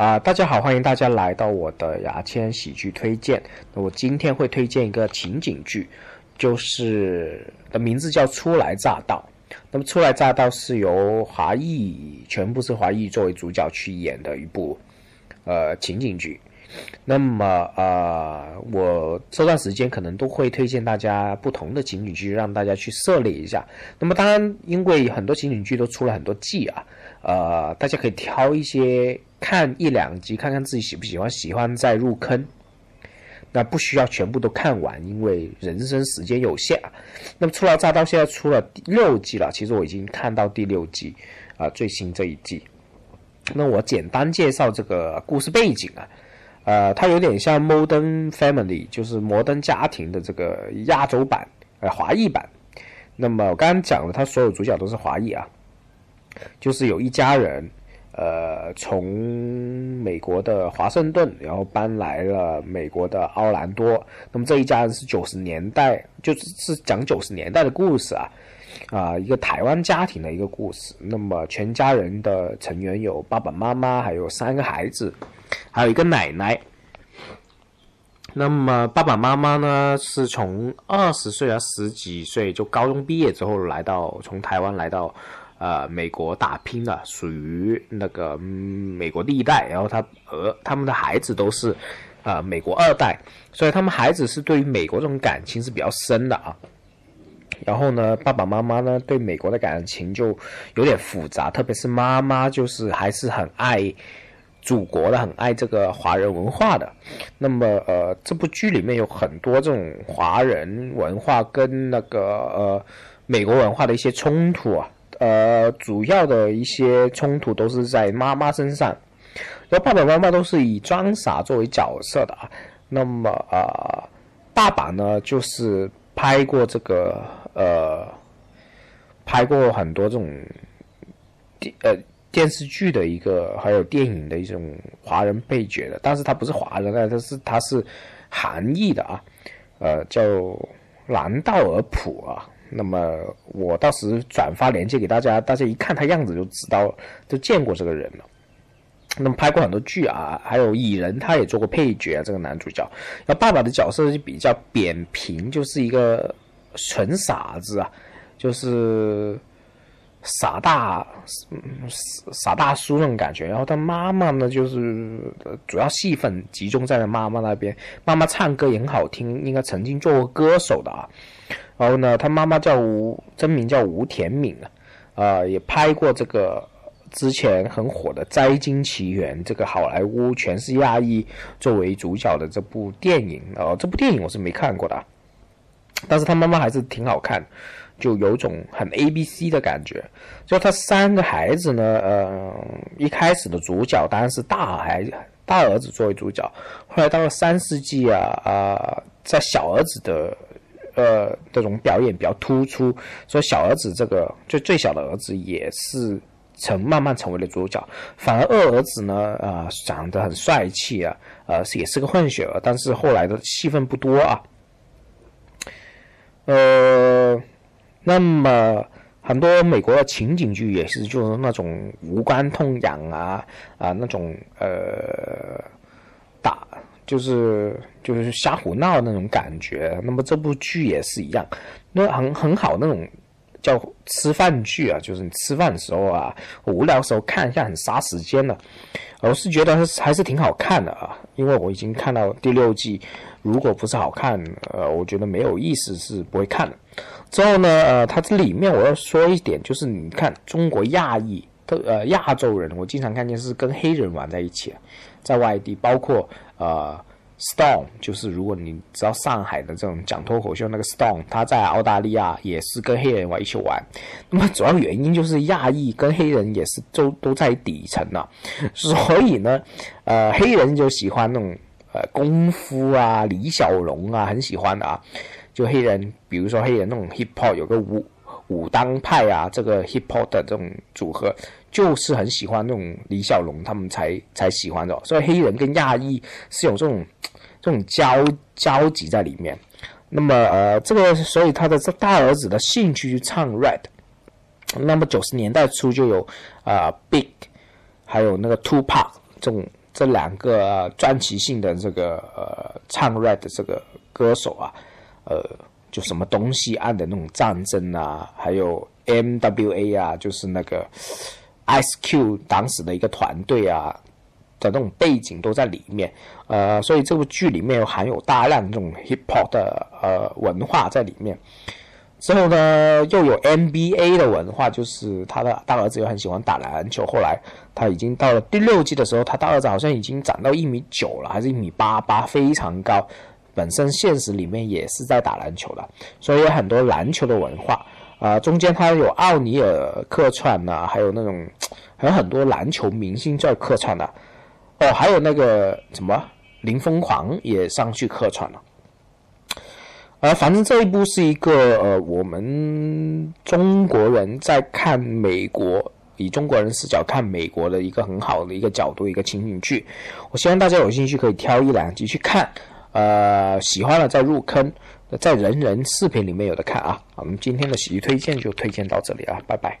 啊，大家好，欢迎大家来到我的牙签喜剧推荐。我今天会推荐一个情景剧，就是的名字叫《初来乍到》。那么《初来乍到》是由华裔，全部是华裔作为主角去演的一部呃情景剧。那么呃，我这段时间可能都会推荐大家不同的情景剧，让大家去涉猎一下。那么当然，因为很多情景剧都出了很多季啊，呃，大家可以挑一些看一两集，看看自己喜不喜欢，喜欢再入坑。那不需要全部都看完，因为人生时间有限啊。那么初来乍到现在出了第六季了，其实我已经看到第六季啊，最新这一季。那我简单介绍这个故事背景啊。呃，它有点像《Modern Family》，就是摩登家庭的这个亚洲版，呃，华裔版。那么我刚刚讲了，它所有主角都是华裔啊，就是有一家人，呃，从美国的华盛顿，然后搬来了美国的奥兰多。那么这一家人是九十年代，就是是讲九十年代的故事啊，啊，一个台湾家庭的一个故事。那么全家人的成员有爸爸妈妈，还有三个孩子。还有一个奶奶，那么爸爸妈妈呢？是从二十岁啊十几岁就高中毕业之后来到从台湾来到呃美国打拼的，属于那个美国第一代。然后他和他们的孩子都是呃美国二代，所以他们孩子是对于美国这种感情是比较深的啊。然后呢，爸爸妈妈呢对美国的感情就有点复杂，特别是妈妈就是还是很爱。祖国的很爱这个华人文化的，那么呃，这部剧里面有很多这种华人文化跟那个呃美国文化的一些冲突啊，呃，主要的一些冲突都是在妈妈身上，然后爸爸妈妈都是以装傻作为角色的啊，那么啊，爸爸呢就是拍过这个呃，拍过很多这种电呃。电视剧的一个，还有电影的一种华人配角的，但是他不是华人啊，他是他是韩裔的啊，呃，叫兰道尔普啊。那么我到时转发链接给大家，大家一看他样子就知道，就见过这个人了。那么拍过很多剧啊，还有蚁人他也做过配角啊，这个男主角。那爸爸的角色就比较扁平，就是一个纯傻子啊，就是。傻大，傻大叔那种感觉。然后他妈妈呢，就是主要戏份集中在了妈妈那边。妈妈唱歌也很好听，应该曾经做过歌手的啊。然后呢，他妈妈叫吴，真名叫吴田敏啊，啊，也拍过这个之前很火的《摘金奇缘》这个好莱坞全是亚裔作为主角的这部电影。哦，这部电影我是没看过的，但是他妈妈还是挺好看。就有种很 A B C 的感觉，就他三个孩子呢，呃，一开始的主角当然是大孩大儿子作为主角，后来到了三世纪啊啊，在小儿子的呃这种表演比较突出，所以小儿子这个就最小的儿子也是成慢慢成为了主角，反而二儿子呢啊长得很帅气啊，呃也是个混血儿，但是后来的戏份不多啊，呃。那么很多美国的情景剧也是，就是那种无关痛痒啊啊那种呃打就是就是瞎胡闹那种感觉。那么这部剧也是一样，那很很好那种叫吃饭剧啊，就是你吃饭的时候啊，无聊的时候看一下很杀时间的。我是觉得还是挺好看的啊，因为我已经看到第六季，如果不是好看，呃，我觉得没有意思是不会看的。之后呢，呃，它这里面我要说一点，就是你看中国亚裔的呃亚洲人，我经常看见是跟黑人玩在一起，在外地，包括呃 Stone 就是如果你知道上海的这种讲脱口秀那个 Stone，他在澳大利亚也是跟黑人玩一起玩。那么主要原因就是亚裔跟黑人也是都都在底层呢，所以呢，呃，黑人就喜欢那种呃功夫啊，李小龙啊，很喜欢的啊。就黑人，比如说黑人那种 hip hop，有个武武当派啊，这个 hip hop 的这种组合，就是很喜欢那种李小龙，他们才才喜欢的。所以黑人跟亚裔是有这种这种交交集在里面。那么呃，这个所以他的这大儿子的兴趣去唱 rap。那么九十年代初就有啊 big，还有那个 two pack 这种。这两个传奇性的这个呃唱 rap 的这个歌手啊，呃，就什么东西岸的那种战争啊，还有 M.W.A 啊，就是那个 Ice Q 当时的一个团队啊的那种背景都在里面，呃，所以这部剧里面有含有大量这种 hip hop 的呃文化在里面。之后呢，又有 NBA 的文化，就是他的大儿子又很喜欢打篮球。后来他已经到了第六季的时候，他大儿子好像已经长到一米九了，还是一米八八，非常高。本身现实里面也是在打篮球的，所以有很多篮球的文化。啊，中间他有奥尼尔客串呐，还有那种还有很多篮球明星在客串的。哦，还有那个什么林疯狂也上去客串了。呃，反正这一部是一个呃，我们中国人在看美国，以中国人视角看美国的一个很好的一个角度，一个情景剧。我希望大家有兴趣可以挑一两集去看，呃，喜欢了再入坑，在人人视频里面有的看啊。我们今天的喜剧推荐就推荐到这里啊，拜拜。